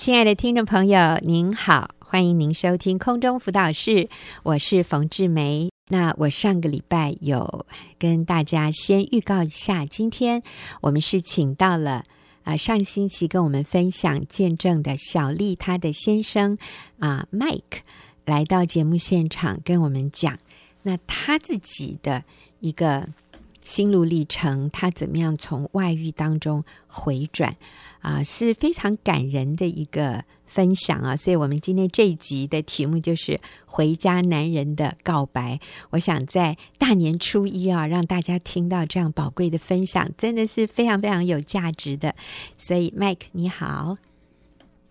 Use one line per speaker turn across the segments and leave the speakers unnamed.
亲爱的听众朋友，您好，欢迎您收听空中辅导室，我是冯志梅。那我上个礼拜有跟大家先预告一下，今天我们是请到了啊、上星期跟我们分享见证的小丽她的先生啊、Mike 来到节目现场跟我们讲，那他自己的一个心路历程，他怎么样从外遇当中回转。啊，是非常感人的一个分享啊！所以，我们今天这一集的题目就是《回家男人的告白》。我想在大年初一啊，让大家听到这样宝贵的分享，真的是非常非常有价值的。所以，Mike 你好，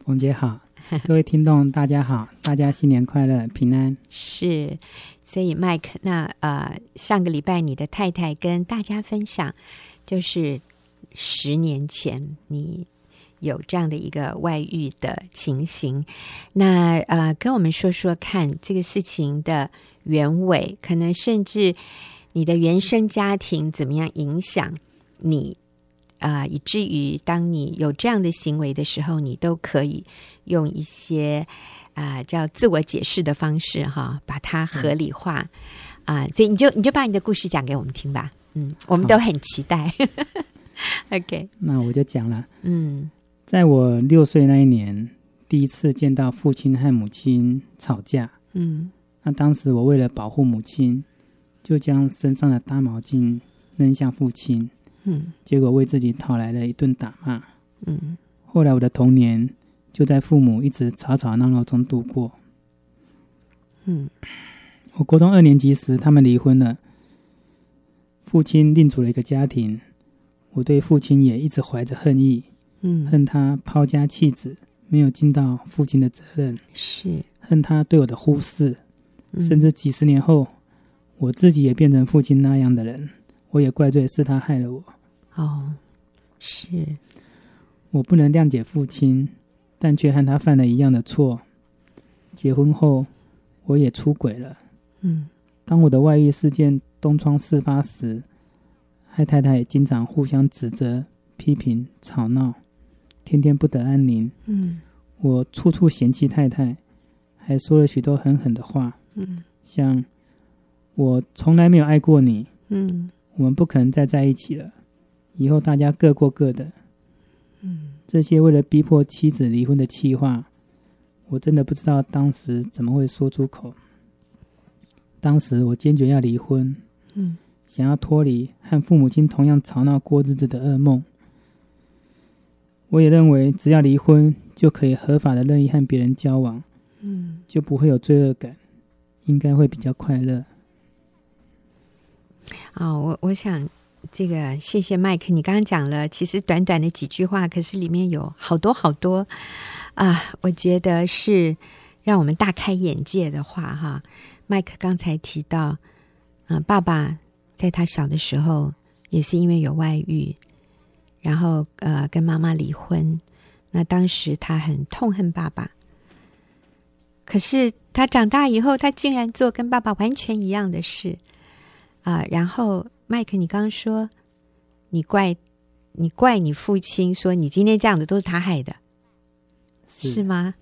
冯姐好，各位听众大家好，大家新年快乐，平安。
是，所以 Mike，那呃，上个礼拜你的太太跟大家分享，就是十年前你。有这样的一个外遇的情形，那呃，跟我们说说看这个事情的原委，可能甚至你的原生家庭怎么样影响你啊、呃，以至于当你有这样的行为的时候，你都可以用一些啊、呃、叫自我解释的方式哈，把它合理化啊、呃。所以你就你就把你的故事讲给我们听吧，嗯，我们都很期待。OK，
那我就讲了，
嗯。
在我六岁那一年，第一次见到父亲和母亲吵架。
嗯，
那当时我为了保护母亲，就将身上的大毛巾扔向父亲。
嗯，
结果为自己讨来了一顿打骂。
嗯，
后来我的童年就在父母一直吵吵闹闹中度过。
嗯，
我高中二年级时，他们离婚了，父亲另组了一个家庭。我对父亲也一直怀着恨意。
嗯，
恨他抛家弃子，没有尽到父亲的责任；
是
恨他对我的忽视，
嗯、
甚至几十年后，我自己也变成父亲那样的人，我也怪罪是他害了我。
哦，是
我不能谅解父亲，但却和他犯了一样的错。结婚后，我也出轨了。
嗯，
当我的外遇事件东窗事发时，和太太也经常互相指责、批评、吵闹。天天不得安宁。
嗯，
我处处嫌弃太太，还说了许多狠狠的话。
嗯，
像我从来没有爱过你。
嗯，
我们不可能再在一起了，以后大家各过各的。
嗯，
这些为了逼迫妻子离婚的气话，我真的不知道当时怎么会说出口。当时我坚决要离婚。
嗯，
想要脱离和父母亲同样吵闹过日子的噩梦。我也认为，只要离婚就可以合法的任意和别人交往，
嗯，
就不会有罪恶感，应该会比较快乐。
啊、哦，我我想这个谢谢麦克，你刚刚讲了，其实短短的几句话，可是里面有好多好多啊，我觉得是让我们大开眼界的话哈。麦克刚才提到，啊，爸爸在他小的时候也是因为有外遇。然后，呃，跟妈妈离婚。那当时他很痛恨爸爸，可是他长大以后，他竟然做跟爸爸完全一样的事啊、呃！然后，麦克，你刚刚说你怪你怪你父亲，说你今天这样子都是他害的，是，是吗？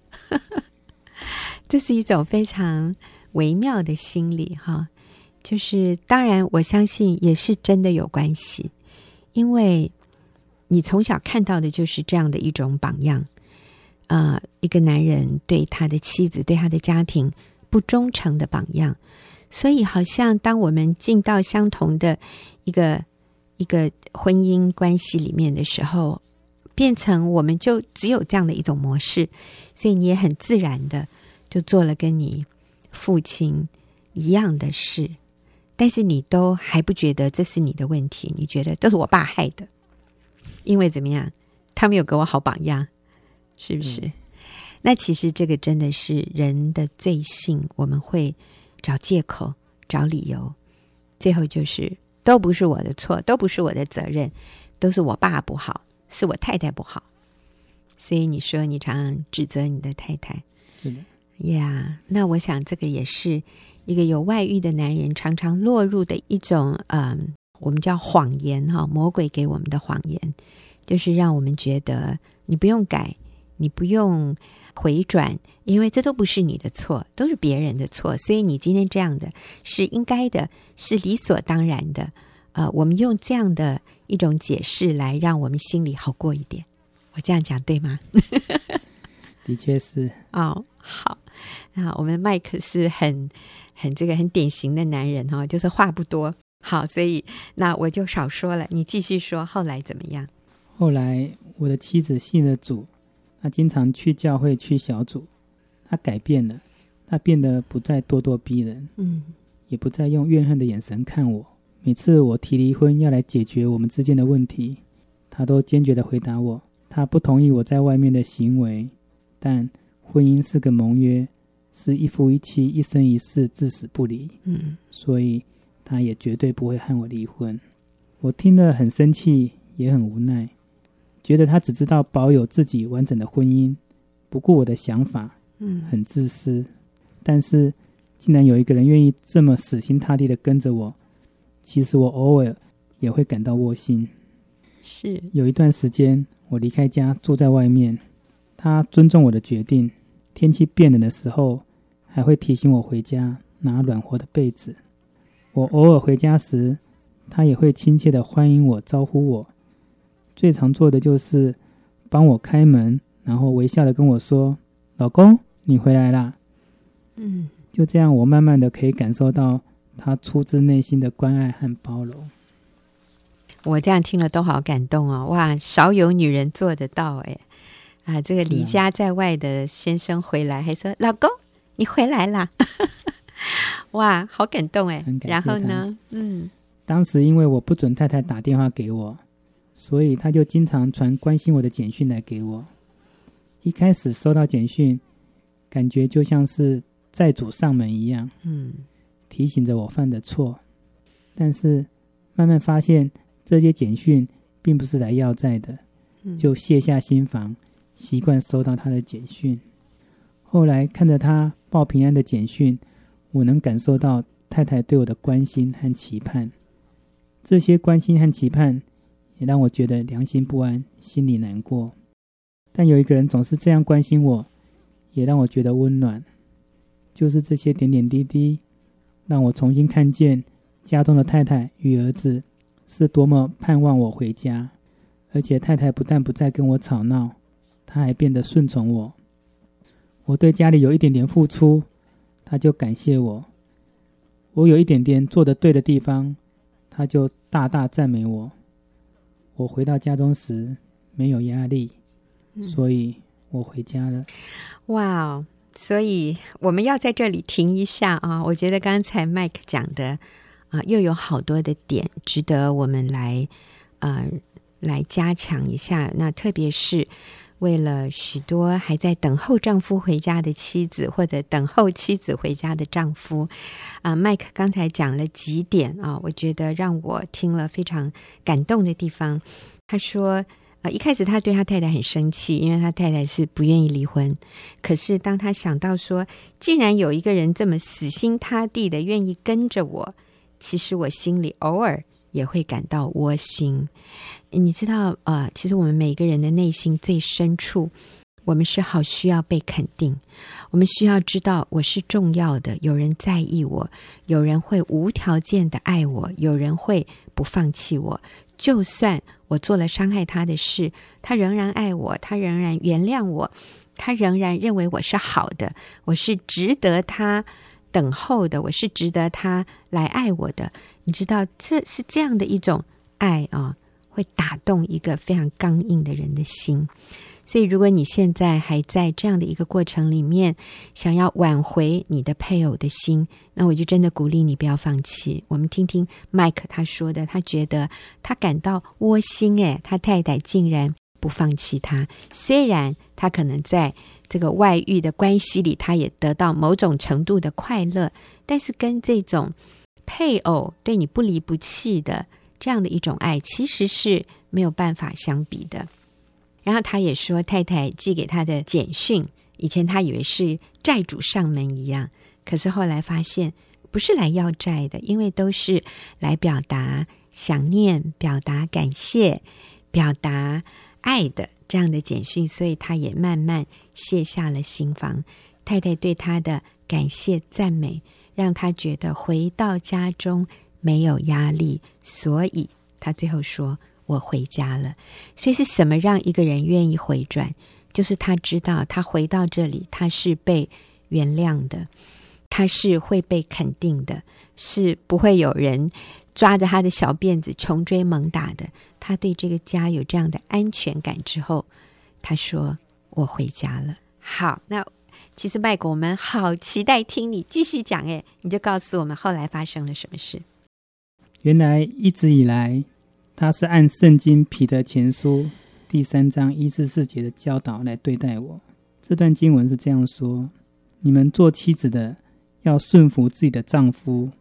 这是一种非常微妙的心理哈。就是当然，我相信也是真的有关系，因为。你从小看到的就是这样的一种榜样，啊、呃，一个男人对他的妻子、对他的家庭不忠诚的榜样，所以好像当我们进到相同的一个一个婚姻关系里面的时候，变成我们就只有这样的一种模式，所以你也很自然的就做了跟你父亲一样的事，但是你都还不觉得这是你的问题，你觉得都是我爸害的。因为怎么样，他没有给我好榜样，是不是？嗯、那其实这个真的是人的罪性，我们会找借口、找理由，最后就是都不是我的错，都不是我的责任，都是我爸不好，是我太太不好。所以你说你常常指责你的太太，
是的，
呀。Yeah, 那我想这个也是一个有外遇的男人常常落入的一种，嗯。我们叫谎言哈，魔鬼给我们的谎言，就是让我们觉得你不用改，你不用回转，因为这都不是你的错，都是别人的错。所以你今天这样的是应该的，是理所当然的。呃，我们用这样的一种解释来让我们心里好过一点。我这样讲对吗？
的确是。
哦，好。那我们麦克是很很这个很典型的男人哦，就是话不多。好，所以那我就少说了，你继续说。后来怎么样？
后来我的妻子信了主。他经常去教会、去小组，他改变了，他变得不再咄咄逼人，
嗯，
也不再用怨恨的眼神看我。每次我提离婚要来解决我们之间的问题，他都坚决的回答我，他不同意我在外面的行为，但婚姻是个盟约，是一夫一妻、一生一世、至死不离，
嗯，
所以他也绝对不会和我离婚。我听了很生气，也很无奈。觉得他只知道保有自己完整的婚姻，不顾我的想法，
嗯，
很自私。但是，竟然有一个人愿意这么死心塌地的跟着我，其实我偶尔也会感到窝心。
是，
有一段时间，我离开家住在外面，他尊重我的决定。天气变冷的时候，还会提醒我回家拿暖和的被子。我偶尔回家时，他也会亲切的欢迎我，招呼我。最常做的就是帮我开门，然后微笑的跟我说：“老公，你回来啦。”
嗯，
就这样，我慢慢的可以感受到他出自内心的关爱和包容。
我这样听了都好感动哦！哇，少有女人做得到哎！啊，这个离家在外的先生回来还说：“老公，你回来啦。”哇，好感动哎！然后呢？嗯，
当时因为我不准太太打电话给我。所以他就经常传关心我的简讯来给我。一开始收到简讯，感觉就像是债主上门一样，
嗯，
提醒着我犯的错。但是慢慢发现这些简讯并不是来要债的，就卸下心防，习惯收到他的简讯。后来看着他报平安的简讯，我能感受到太太对我的关心和期盼。这些关心和期盼。也让我觉得良心不安，心里难过。但有一个人总是这样关心我，也让我觉得温暖。就是这些点点滴滴，让我重新看见家中的太太与儿子是多么盼望我回家。而且太太不但不再跟我吵闹，她还变得顺从我。我对家里有一点点付出，她就感谢我；我有一点点做得对的地方，她就大大赞美我。我回到家中时没有压力，所以我回家了。
哇哦！所以我们要在这里停一下啊！我觉得刚才 Mike 讲的啊，又有好多的点值得我们来呃来加强一下。那特别是。为了许多还在等候丈夫回家的妻子，或者等候妻子回家的丈夫，啊，麦克刚才讲了几点啊，我觉得让我听了非常感动的地方。他说，啊，一开始他对他太太很生气，因为他太太是不愿意离婚。可是当他想到说，既然有一个人这么死心塌地的愿意跟着我，其实我心里偶尔也会感到窝心。你知道，呃，其实我们每个人的内心最深处，我们是好需要被肯定。我们需要知道我是重要的，有人在意我，有人会无条件的爱我，有人会不放弃我。就算我做了伤害他的事，他仍然爱我，他仍然原谅我，他仍然认为我是好的，我是值得他等候的，我是值得他来爱我的。你知道，这是这样的一种爱啊。会打动一个非常刚硬的人的心，所以如果你现在还在这样的一个过程里面，想要挽回你的配偶的心，那我就真的鼓励你不要放弃。我们听听 Mike 他说的，他觉得他感到窝心，诶，他太太竟然不放弃他，虽然他可能在这个外遇的关系里，他也得到某种程度的快乐，但是跟这种配偶对你不离不弃的。这样的一种爱其实是没有办法相比的。然后他也说，太太寄给他的简讯，以前他以为是债主上门一样，可是后来发现不是来要债的，因为都是来表达想念、表达感谢、表达爱的这样的简讯，所以他也慢慢卸下了心防。太太对他的感谢赞美，让他觉得回到家中没有压力，所以他最后说：“我回家了。”所以是什么让一个人愿意回转？就是他知道他回到这里，他是被原谅的，他是会被肯定的，是不会有人抓着他的小辫子穷追猛打的。他对这个家有这样的安全感之后，他说：“我回家了。”好，那。其实麦克，我们好期待听你继续讲。哎，你就告诉我们后来发生了什么事。
原来一直以来，他是按圣经彼得前书第三章一至四节的教导来对待我。这段经文是这样说：你们做妻子的要顺服自己的丈夫，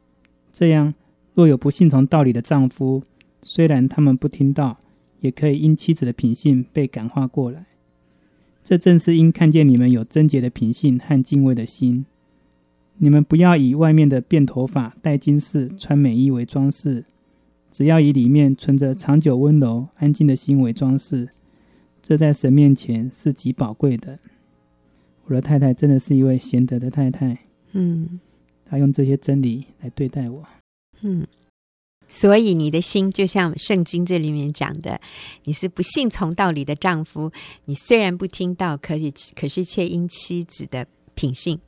这样若有不信从道理的丈夫，虽然他们不听道，也可以因妻子的品性被感化过来。这正是因看见你们有贞洁的品性和敬畏的心。你们不要以外面的辫头发、戴金饰、穿美衣为装饰，只要以里面存着长久温柔、安静的心为装饰。这在神面前是极宝贵的。我的太太真的是一位贤德的太太。嗯，她用这些真理来对待我。
嗯。所以你的心就像圣经这里面讲的，你是不信从道理的丈夫。你虽然不听道，可是可是却因妻子的品性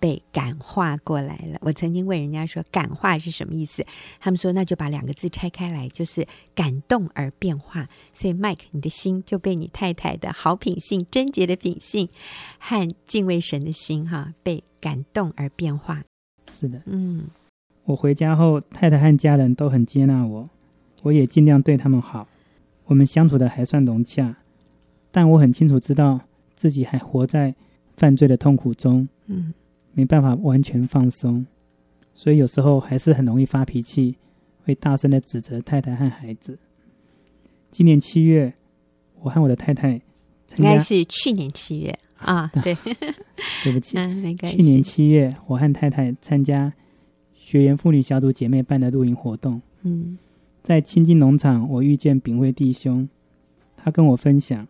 被感化过来了。我曾经问人家说，感化是什么意思？他们说那就把两个字拆开来，就是感动而变化。所以，Mike，你的心就被你太太的好品性、贞洁的品性和敬畏神的心，哈，被感动而变化。
是的，嗯。我回家后，太太和家人都很接纳我，我也尽量对他们好。我们相处的还算融洽，但我很清楚知道自己还活在犯罪的痛苦中，嗯，没办法完全放松，所以有时候还是很容易发脾气，会大声的指责太太和孩子。今年七月，我和我的太太
应该是去年七月啊，对，
对不起，嗯，没关系。去年七月，我和太太参加。学员妇女小组姐妹办的露营活动，嗯，在亲近农场，我遇见炳辉弟兄，他跟我分享，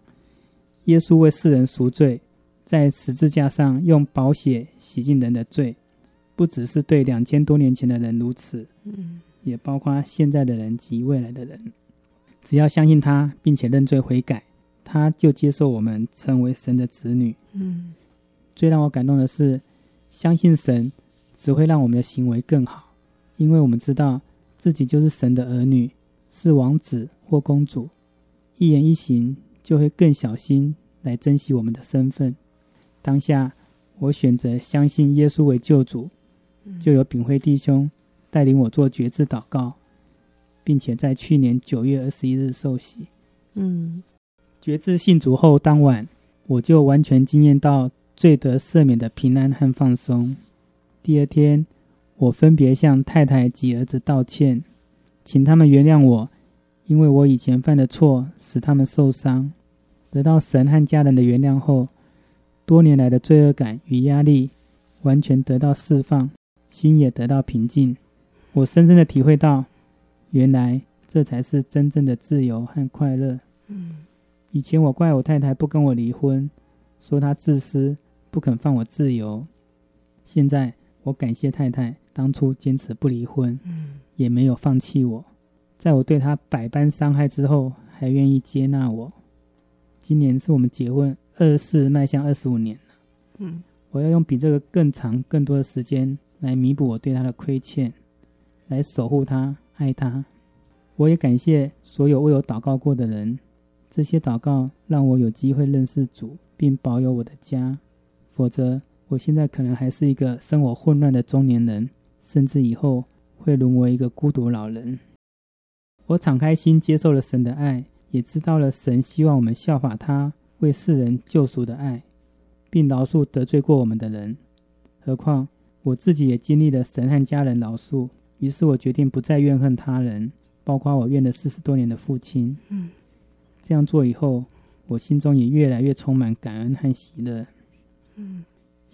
耶稣为世人赎罪，在十字架上用宝血洗净人的罪，不只是对两千多年前的人如此，嗯，也包括现在的人及未来的人，只要相信他，并且认罪悔改，他就接受我们成为神的子女，嗯，最让我感动的是，相信神。只会让我们的行为更好，因为我们知道自己就是神的儿女，是王子或公主，一言一行就会更小心来珍惜我们的身份。当下，我选择相信耶稣为救主，就有炳辉弟兄带领我做决志祷告，并且在去年九月二十一日受洗。嗯，决志信主后当晚，我就完全惊验到罪得赦免的平安和放松。第二天，我分别向太太及儿子道歉，请他们原谅我，因为我以前犯的错使他们受伤。得到神和家人的原谅后，多年来的罪恶感与压力完全得到释放，心也得到平静。我深深的体会到，原来这才是真正的自由和快乐。嗯，以前我怪我太太不跟我离婚，说她自私，不肯放我自由。现在。我感谢太太当初坚持不离婚，嗯，也没有放弃我，在我对她百般伤害之后，还愿意接纳我。今年是我们结婚二十四迈向二十五年了，嗯，我要用比这个更长、更多的时间来弥补我对她的亏欠，来守护她、爱她。我也感谢所有为我祷告过的人，这些祷告让我有机会认识主，并保有我的家，否则。我现在可能还是一个生活混乱的中年人，甚至以后会沦为一个孤独老人。我敞开心接受了神的爱，也知道了神希望我们效法他为世人救赎的爱，并饶恕得罪过我们的人。何况我自己也经历了神和家人饶恕，于是我决定不再怨恨他人，包括我怨了四十多年的父亲。嗯，这样做以后，我心中也越来越充满感恩和喜乐。嗯。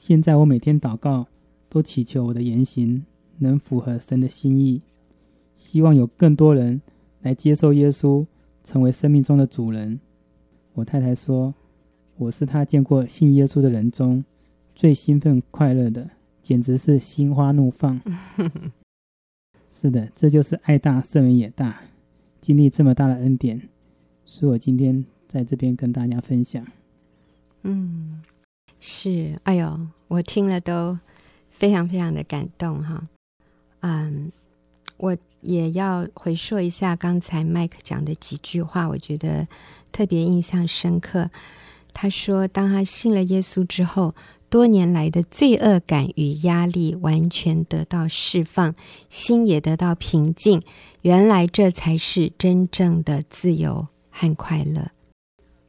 现在我每天祷告，都祈求我的言行能符合神的心意，希望有更多人来接受耶稣，成为生命中的主人。我太太说，我是她见过信耶稣的人中最兴奋快乐的，简直是心花怒放。是的，这就是爱大圣人也大，经历这么大的恩典，所以我今天在这边跟大家分享。
嗯，是，哎呦，我听了都非常非常的感动哈。嗯，我也要回说一下刚才麦克讲的几句话，我觉得特别印象深刻。他说，当他信了耶稣之后。多年来的罪恶感与压力完全得到释放，心也得到平静。原来这才是真正的自由和快乐。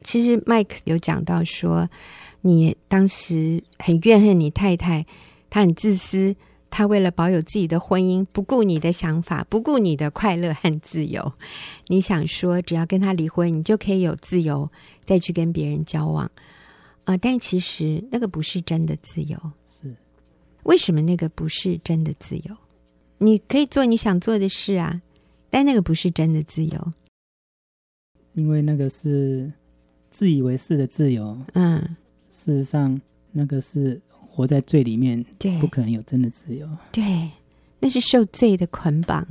其实麦克有讲到说，你当时很怨恨你太太，她很自私，她为了保有自己的婚姻，不顾你的想法，不顾你的快乐和自由。你想说，只要跟她离婚，你就可以有自由再去跟别人交往。啊、呃，但其实那个不是真的自由。
是，
为什么那个不是真的自由？你可以做你想做的事啊，但那个不是真的自由。
因为那个是自以为是的自由。
嗯，
事实上，那个是活在罪里面，
对，
不可能有真的自由。
对，那是受罪的捆绑。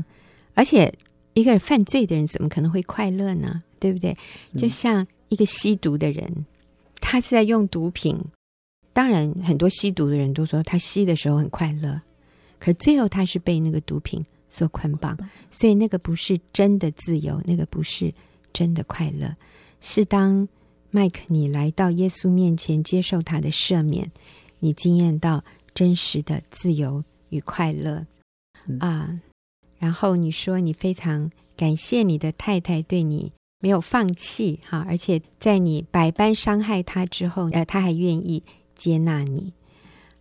而且，一个犯罪的人怎么可能会快乐呢？对不对？就像一个吸毒的人。他是在用毒品，当然很多吸毒的人都说他吸的时候很快乐，可最后他是被那个毒品所捆绑，所以那个不是真的自由，那个不是真的快乐。是当麦克你来到耶稣面前接受他的赦免，你惊艳到真实的自由与快乐啊。然后你说你非常感谢你的太太对你。没有放弃哈，而且在你百般伤害他之后，呃，他还愿意接纳你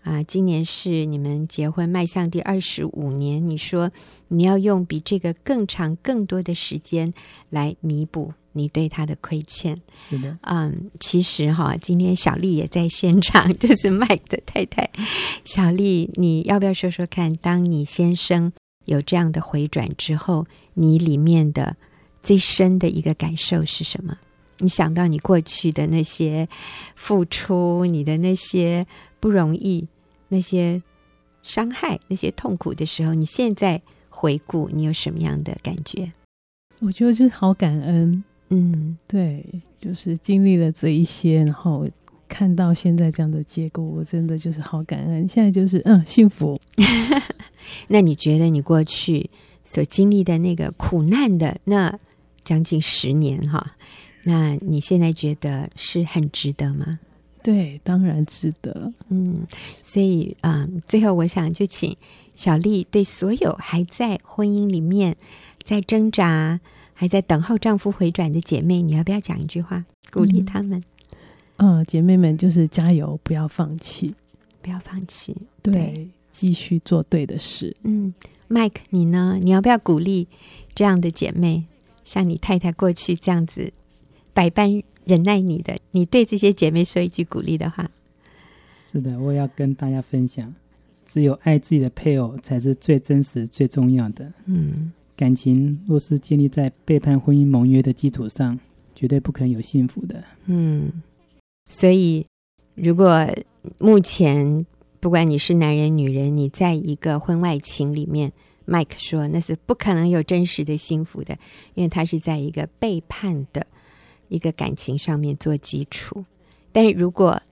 啊。今年是你们结婚迈向第二十五年，你说你要用比这个更长、更多的时间来弥补你对他的亏欠。
是的，
嗯，其实哈，今天小丽也在现场，就是麦克的太太。小丽，你要不要说说看？当你先生有这样的回转之后，你里面的。最深的一个感受是什么？你想到你过去的那些付出，你的那些不容易，那些伤害，那些痛苦的时候，你现在回顾，你有什么样的感觉？
我觉得是好感恩。
嗯，
对，就是经历了这一些，然后看到现在这样的结果，我真的就是好感恩。现在就是嗯，幸福。
那你觉得你过去所经历的那个苦难的那？将近十年哈，那你现在觉得是很值得吗？
对，当然值得。
嗯，所以啊、嗯，最后我想就请小丽对所有还在婚姻里面在挣扎、还在等候丈夫回转的姐妹，你要不要讲一句话鼓励他们？
嗯，呃、姐妹们就是加油，不要放弃，
不要放弃，
对，对继续做对的事。
嗯，Mike，你呢？你要不要鼓励这样的姐妹？像你太太过去这样子百般忍耐你的，你对这些姐妹说一句鼓励的话。
是的，我要跟大家分享，只有爱自己的配偶才是最真实、最重要的。
嗯，
感情若是建立在背叛婚姻盟约的基础上，绝对不可能有幸福的。
嗯，所以如果目前不管你是男人、女人，你在一个婚外情里面。麦克说：“那是不可能有真实的幸福的，因为他是在一个背叛的一个感情上面做基础。但是如果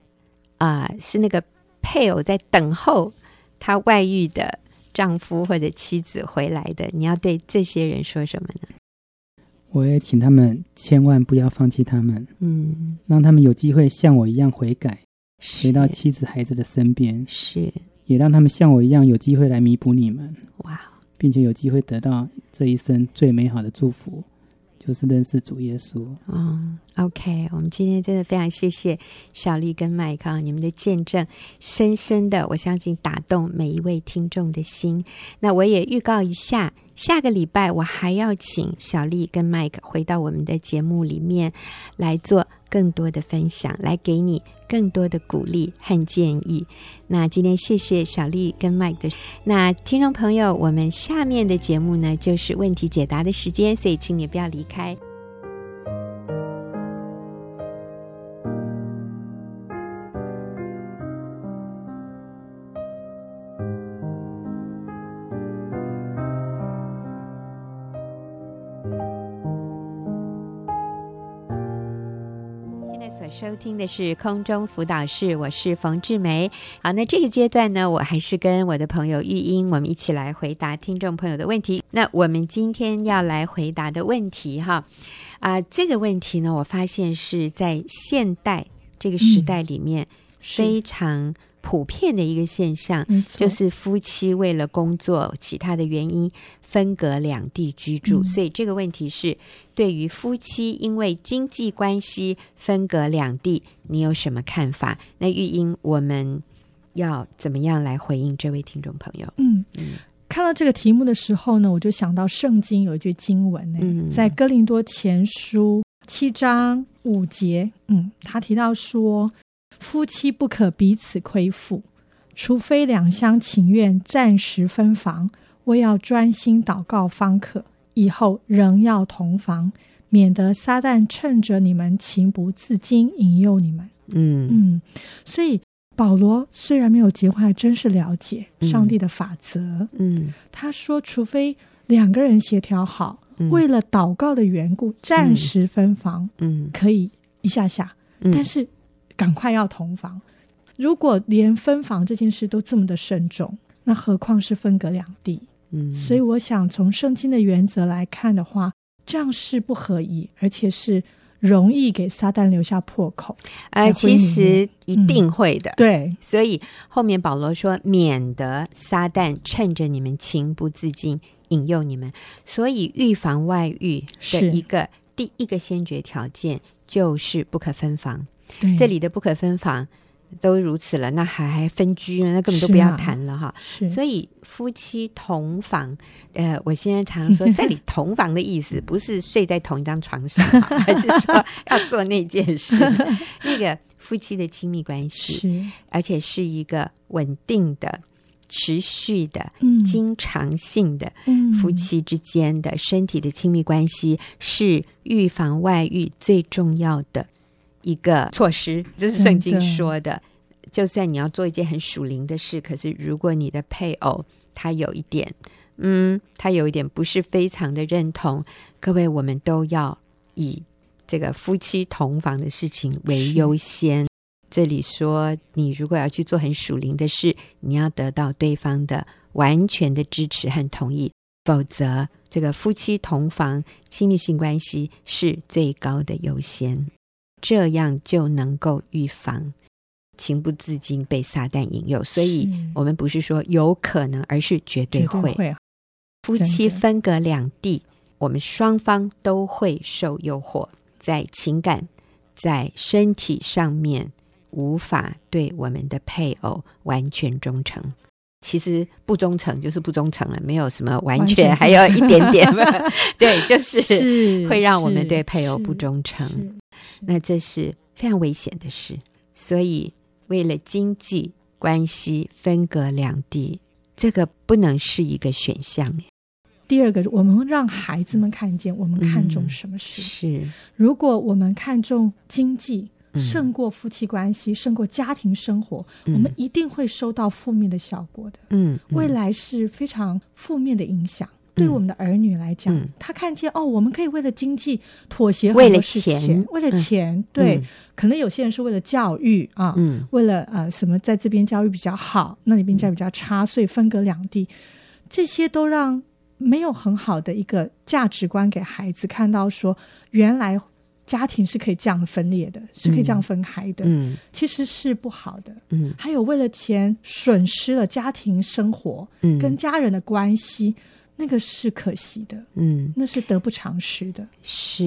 啊、是那个配偶在等候他外遇的丈夫或者妻子回来的，你要对这些人说什么呢？
我也请他们千万不要放弃他们，
嗯，
让他们有机会像我一样悔改，回到妻子孩子的身边，
是，
也让他们像我一样有机会来弥补你们。
哇！”
并且有机会得到这一生最美好的祝福，就是认识主耶稣。
嗯，OK，我们今天真的非常谢谢小丽跟麦克，你们的见证深深的，我相信打动每一位听众的心。那我也预告一下，下个礼拜我还要请小丽跟麦克回到我们的节目里面来做更多的分享，来给你更多的鼓励和建议。那今天谢谢小丽跟麦克的。那听众朋友，我们下面的节目呢，就是问题解答的时间，所以请你不要离开。所收听的是空中辅导室，我是冯志梅。好，那这个阶段呢，我还是跟我的朋友玉英，我们一起来回答听众朋友的问题。那我们今天要来回答的问题，哈啊、呃，这个问题呢，我发现是在现代这个时代里面非常普遍的一个现象，嗯、就是夫妻为了工作其他的原因分隔两地居住。嗯、所以这个问题是。对于夫妻因为经济关系分隔两地，你有什么看法？那玉英，我们要怎么样来回应这位听众朋友？
嗯嗯，看到这个题目的时候呢，我就想到圣经有一句经文呢，嗯、在哥林多前书七章五节，嗯，他提到说，夫妻不可彼此亏负，除非两厢情愿，暂时分房，我要专心祷告方可。以后仍要同房，免得撒旦趁着你们情不自禁引诱你们。嗯。嗯，所以保罗虽然没有结婚，还真是了解上帝的法则。嗯，他说，除非两个人协调好，嗯、为了祷告的缘故，暂时分房，嗯，可以一下下，嗯、但是赶快要同房。如果连分房这件事都这么的慎重，那何况是分隔两地？嗯，所以我想从圣经的原则来看的话，这样是不合宜，而且是容易给撒旦留下破口。
呃，其实一定会的。
嗯、对，
所以后面保罗说，免得撒旦趁着你们情不自禁引诱你们。所以预防外遇的一个第一个先决条件就是不可分房。对，这里的不可分房。都如此了，那还还分居呢？那根本都不要谈了哈。是，所以夫妻同房，呃，我现在常常说，这里同房的意思不是睡在同一张床上，而是说要做那件事。那个夫妻的亲密关系，而且是一个稳定的、持续的、嗯、经常性的夫妻之间的身体的亲密关系，是预防外遇最重要的。一个措施，这是圣经说的。就算你要做一件很属灵的事，可是如果你的配偶他有一点，嗯，他有一点不是非常的认同，各位，我们都要以这个夫妻同房的事情为优先。这里说，你如果要去做很属灵的事，你要得到对方的完全的支持和同意，否则这个夫妻同房亲密性关系是最高的优先。这样就能够预防情不自禁被撒旦引诱，所以我们不是说有可能，而是绝对会。会夫妻分隔两地，我们双方都会受诱惑，在情感、在身体上面无法对我们的配偶完全忠诚。其实不忠诚就是不忠诚了，没有什么完全还有一点点。对，就是会让我们对配偶不忠诚。那这是非常危险的事。所以，为了经济关系分隔两地，这个不能是一个选项。
第二个，我们让孩子们看见我们看重什么事。嗯、是，如果我们看重经济。胜过夫妻关系，胜过家庭生活，嗯、我们一定会收到负面的效果的。嗯，嗯未来是非常负面的影响。嗯、对我们的儿女来讲，嗯、他看见哦，我们可以为了经济妥协很多事情，为了钱，为了钱，嗯、对，嗯、可能有些人是为了教育啊，嗯，为了呃什么，在这边教育比较好，那里边教育比较差，所以分隔两地，这些都让没有很好的一个价值观给孩子看到说，原来。家庭是可以这样分裂的，是可以这样分开的，嗯，其实是不好的，嗯，还有为了钱损失了家庭生活，嗯，跟家人的关系，那个是可惜的，嗯，那是得不偿失的，
是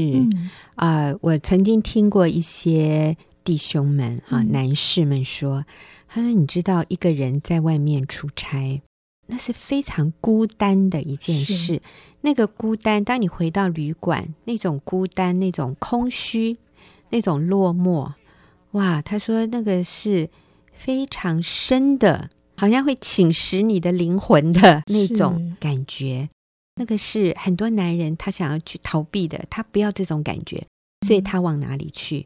啊，嗯，呃，我曾经听过一些弟兄们啊，男士们说，他说，你知道一个人在外面出差。那是非常孤单的一件事。那个孤单，当你回到旅馆，那种孤单，那种空虚，那种落寞，哇！他说那个是非常深的，好像会侵蚀你的灵魂的那种感觉。那个是很多男人他想要去逃避的，他不要这种感觉，所以他往哪里去？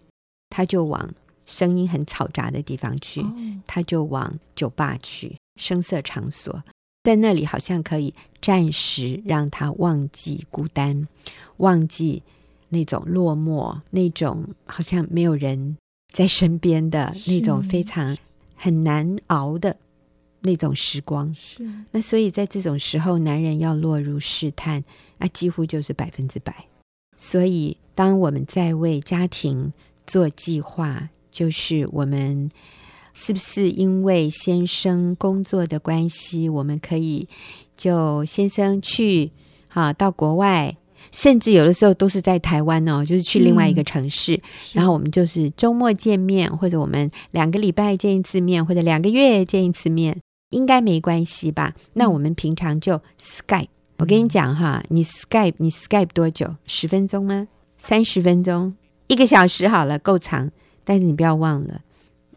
他就往声音很嘈杂的地方去，哦、他就往酒吧去，声色场所。在那里好像可以暂时让他忘记孤单，忘记那种落寞，那种好像没有人在身边的那种非常很难熬的那种时光。
是。
那所以在这种时候，男人要落入试探，那几乎就是百分之百。所以，当我们在为家庭做计划，就是我们是不是因为先生工作的关系，我们可以就先生去啊到国外，甚至有的时候都是在台湾哦，就是去另外一个城市，嗯、然后我们就是周末见面，或者我们两个礼拜见一次面，或者两个月见一次面，应该没关系吧？那我们平常就 Skype。我跟你讲哈，你 Skype 你 Skype 多久？十分钟吗？三十分钟？一个小时好了，够长。但是你不要忘了，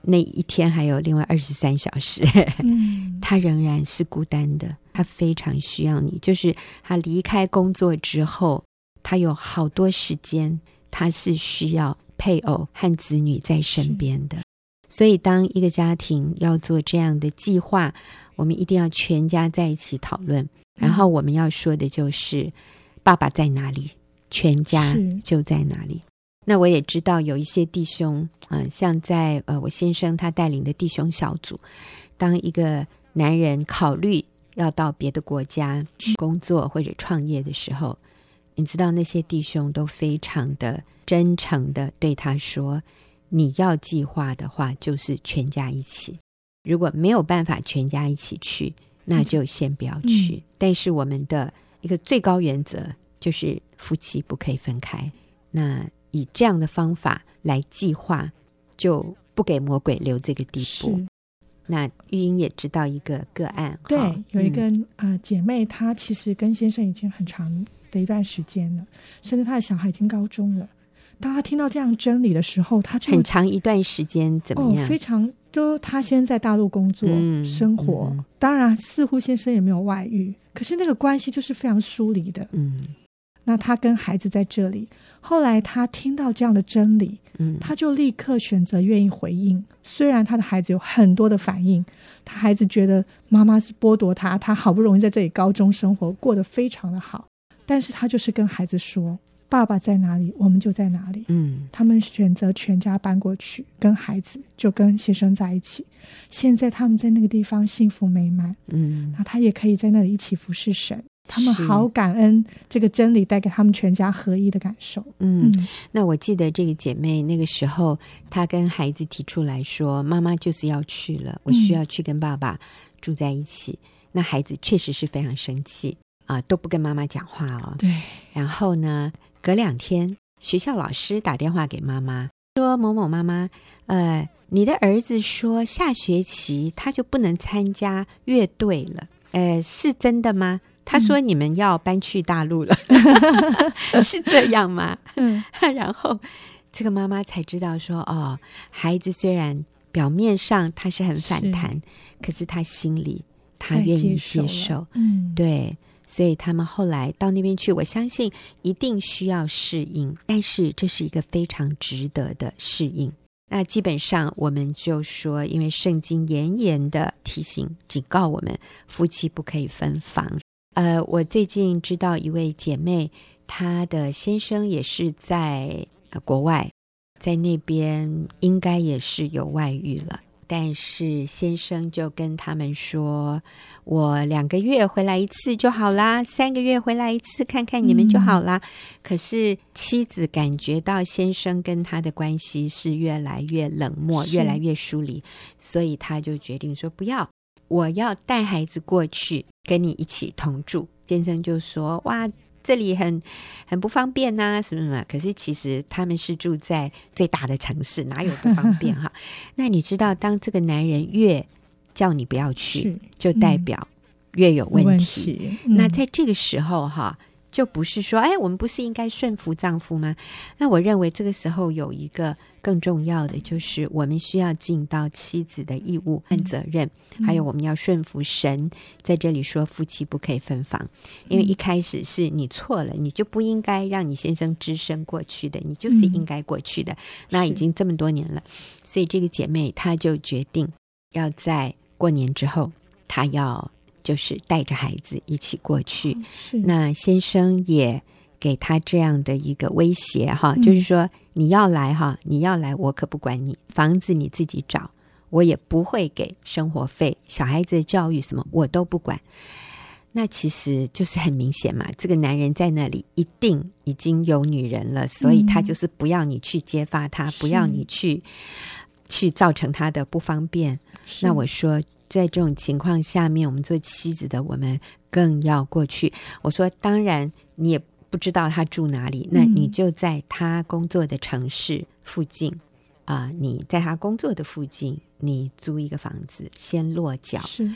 那一天还有另外二十三小时，嗯，他仍然是孤单的，他非常需要你。就是他离开工作之后，他有好多时间，他是需要配偶和子女在身边的。所以，当一个家庭要做这样的计划，我们一定要全家在一起讨论。然后我们要说的就是，爸爸在哪里，全家就在哪里。那我也知道有一些弟兄嗯、呃，像在呃我先生他带领的弟兄小组，当一个男人考虑要到别的国家去工作或者创业的时候，你知道那些弟兄都非常的真诚的对他说：“你要计划的话，就是全家一起；如果没有办法全家一起去。”那就先不要去。嗯，但是我们的一个最高原则就是夫妻不可以分开。那以这样的方法来计划，就不给魔鬼留这个地步。那玉英也知道一个个案，
对，有一个啊、嗯呃、姐妹，她其实跟先生已经很长的一段时间了，甚至她的小孩已经高中了。当他听到这样真理的时候，他就
很长一段时间怎么样？
哦、非常。都他先在大陆工作、嗯、生活，嗯、当然似乎先生也没有外遇，可是那个关系就是非常疏离的。嗯，那他跟孩子在这里，后来他听到这样的真理，嗯，他就立刻选择愿意回应。虽然他的孩子有很多的反应，他孩子觉得妈妈是剥夺他，他好不容易在这里高中生活过得非常的好，但是他就是跟孩子说。爸爸在哪里，我们就在哪里。嗯，他们选择全家搬过去，跟孩子就跟先生在一起。现在他们在那个地方幸福美满。嗯，那他也可以在那里一起服侍神。他们好感恩这个真理带给他们全家合一的感受。
嗯，嗯，那我记得这个姐妹那个时候，她跟孩子提出来说：“妈妈就是要去了，我需要去跟爸爸住在一起。嗯”那孩子确实是非常生气啊，都不跟妈妈讲话哦。
对，
然后呢？隔两天，学校老师打电话给妈妈说：“某某妈妈，呃，你的儿子说下学期他就不能参加乐队了，呃，是真的吗？”他说：“你们要搬去大陆了，嗯、是这样吗？”嗯，然后这个妈妈才知道说：“哦，孩子虽然表面上他是很反弹，是可是他心里他愿意接受。”嗯，对。所以他们后来到那边去，我相信一定需要适应，但是这是一个非常值得的适应。那基本上我们就说，因为圣经严严的提醒、警告我们，夫妻不可以分房。呃，我最近知道一位姐妹，她的先生也是在国外，在那边应该也是有外遇了。但是先生就跟他们说：“我两个月回来一次就好啦，三个月回来一次看看你们就好啦。嗯”可是妻子感觉到先生跟他的关系是越来越冷漠，越来越疏离，所以他就决定说：“不要，我要带孩子过去跟你一起同住。”先生就说：“哇。”这里很很不方便呐、啊，什么什么？可是其实他们是住在最大的城市，哪有不方便哈？那你知道，当这个男人越叫你不要去，就代表越有问题。问题嗯、那在这个时候哈。就不是说，哎，我们不是应该顺服丈夫吗？那我认为这个时候有一个更重要的，就是我们需要尽到妻子的义务和责任，嗯、还有我们要顺服神。在这里说，夫妻不可以分房，因为一开始是你错了，你就不应该让你先生只身过去的，你就是应该过去的。嗯、那已经这么多年了，所以这个姐妹她就决定要在过年之后，她要。就是带着孩子一起过去，是。那先生也给她这样的一个威胁哈，嗯、就是说你要来哈，你要来，我可不管你，房子你自己找，我也不会给生活费，小孩子的教育什么我都不管。那其实就是很明显嘛，这个男人在那里一定已经有女人了，所以他就是不要你去揭发他，不要你去去造成他的不方便。那我说，在这种情况下面，我们做妻子的，我们更要过去。我说，当然你也不知道他住哪里，那你就在他工作的城市附近啊，呃，你在他工作的附近，你租一个房子，先落脚。是。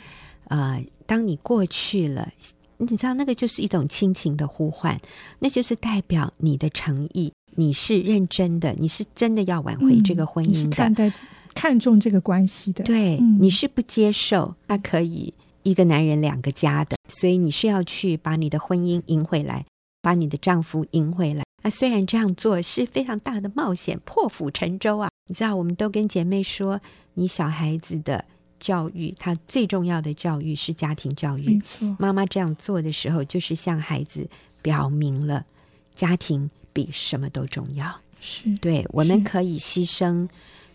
呃，当你过去了，你知道那个就是一种亲情的呼唤，那就是代表你的诚意，你是认真的，你是真的要挽回这个婚姻的，嗯、看待
看重这个关系的。
对，嗯、你是不接受那可以一个男人两个家的，所以你是要去把你的婚姻赢回来，把你的丈夫赢回来。那虽然这样做是非常大的冒险，破釜沉舟啊！你知道，我们都跟姐妹说，你小孩子的。教育，他最重要的教育是家庭教育。妈妈这样做的时候，就是向孩子表明了家庭比什么都重要。是对，我们可以牺牲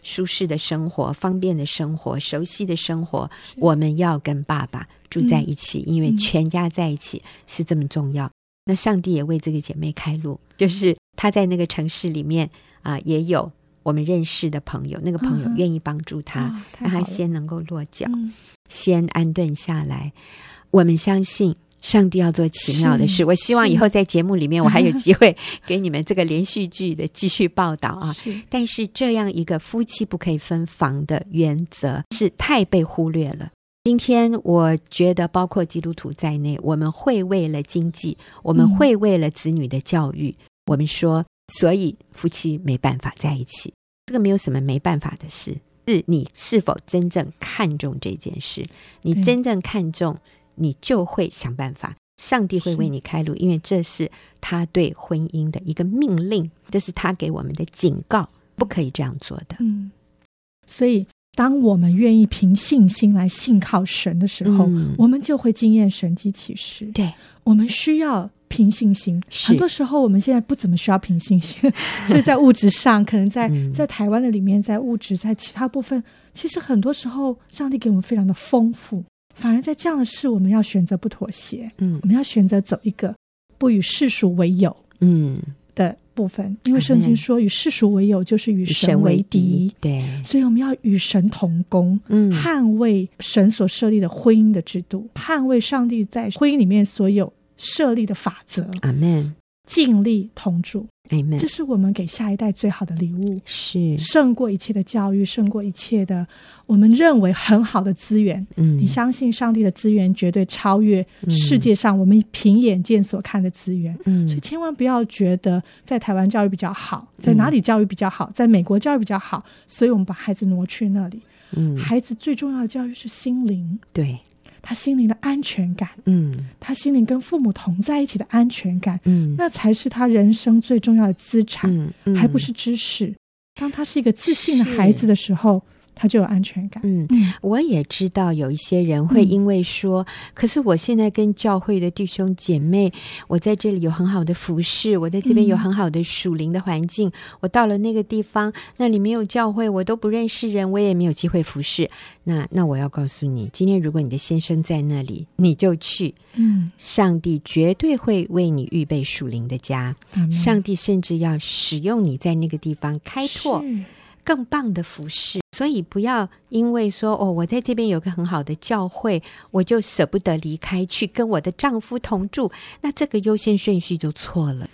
舒适的生活、方便的生活、熟悉的生活，我们要跟爸爸住在一起，因为全家在一起是这么重要。那上帝也为这个姐妹开路，就是她在那个城市里面啊，也有。我们认识的朋友，那个朋友愿意帮助她，嗯、让她先能够落脚，嗯、先安顿下来。我们相信上帝要做奇妙的事。我希望以后在节目里面，我还有 机会给你们这个连续剧的继续报道啊。是但是这样一个夫妻不可以分房的原则是太被忽略了。今天我觉得，包括基督徒在内，我们会为了经济，我们会为了子女的教育，嗯、我们说，所以夫妻没办法在一起。这个没有什么没办法的事，是你是否真正看重这件事？你真正看重，你就会想办法。上帝会为你开路，因为这是他对婚姻的一个命令，这是他给我们的警告，不可以这样做的。嗯，所以当我们愿意凭信心来信靠神的时候，嗯、我们就会经验神迹启示。对，我们需要。凭信心，很多时候我们现在不怎么需要凭信心，所以在物质上，可能在在台湾的里面，在物质在其他部分，其实很多时候上帝给我们非常的丰富，反而在这样的事，我们要选择不妥协，嗯，我们要选择走一个不与世俗为友，嗯。的部分，嗯、因为圣经说与世俗为友就是与神为敌，对，所以我们要与神同工，嗯，捍卫神所设立的婚姻的制度，捍卫上帝在婚姻里面所有。设立的法则，阿门。尽力同住，阿门。这是我们给下一代最好的礼物，是胜过一切的教育，胜过一切的我们认为很好的资源。嗯，你相信上帝的资源绝对超越世界上我们凭眼见所看的资源。嗯，所以千万不要觉得在台湾教育比较好，在哪里教育比较好，在美国教育比较好，所以我们把孩子挪去那里。嗯，孩子最重要的教育是心灵。对。他心灵的安全感，嗯，他心灵跟父母同在一起的安全感，嗯，那才是他人生最重要的资产，嗯，嗯，还不是知识。当他是一个自信的孩子的时候。他就有安全感。嗯，我也知道有一些人会因为说，嗯、可是我现在跟教会的弟兄姐妹，我在这里有很好的服侍，我在这边有很好的属灵的环境。嗯、我到了那个地方，那里没有教会，我都不认识人，我也没有机会服侍。那那我要告诉你，今天如果你的先生在那里，你就去。嗯，上帝绝对会为你预备属灵的家。嗯、上帝甚至要使用你在那个地方开拓。更棒的服侍，所以不要因为说哦，我在这边有个很好的教会，我就舍不得离开去跟我的丈夫同住，那这个优先顺序就错了。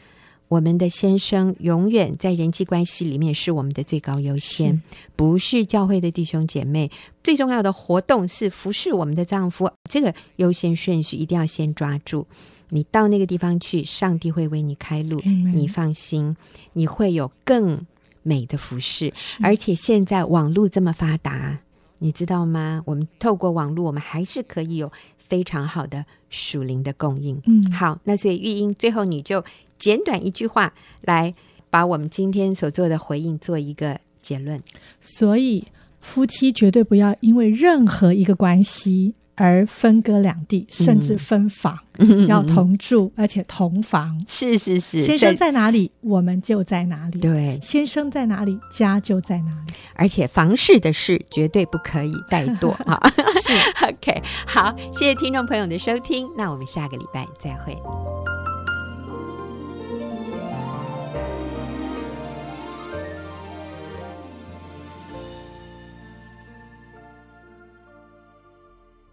我们的先生永远在人际关系里面是我们的最高优先，是不是教会的弟兄姐妹。最重要的活动是服侍我们的丈夫，这个优先顺序一定要先抓住。你到那个地方去，上帝会为你开路，嗯、你放心，你会有更。美的服饰，而且现在网络这么发达，你知道吗？我们透过网络，我们还是可以有非常好的属灵的供应。嗯，好，那所以玉英，最后你就简短一句话来把我们今天所做的回应做一个结论。所以夫妻绝对不要因为任何一个关系
而分割两地，甚至分房，嗯、要同住，而且同房。
是是是，
先生在哪里，我们就在哪里。
对，
先生在哪里，家就在哪里。
而且房事的事绝对不可以怠惰啊！
是
OK，好，谢谢听众朋友的收听，那我们下个礼拜再会。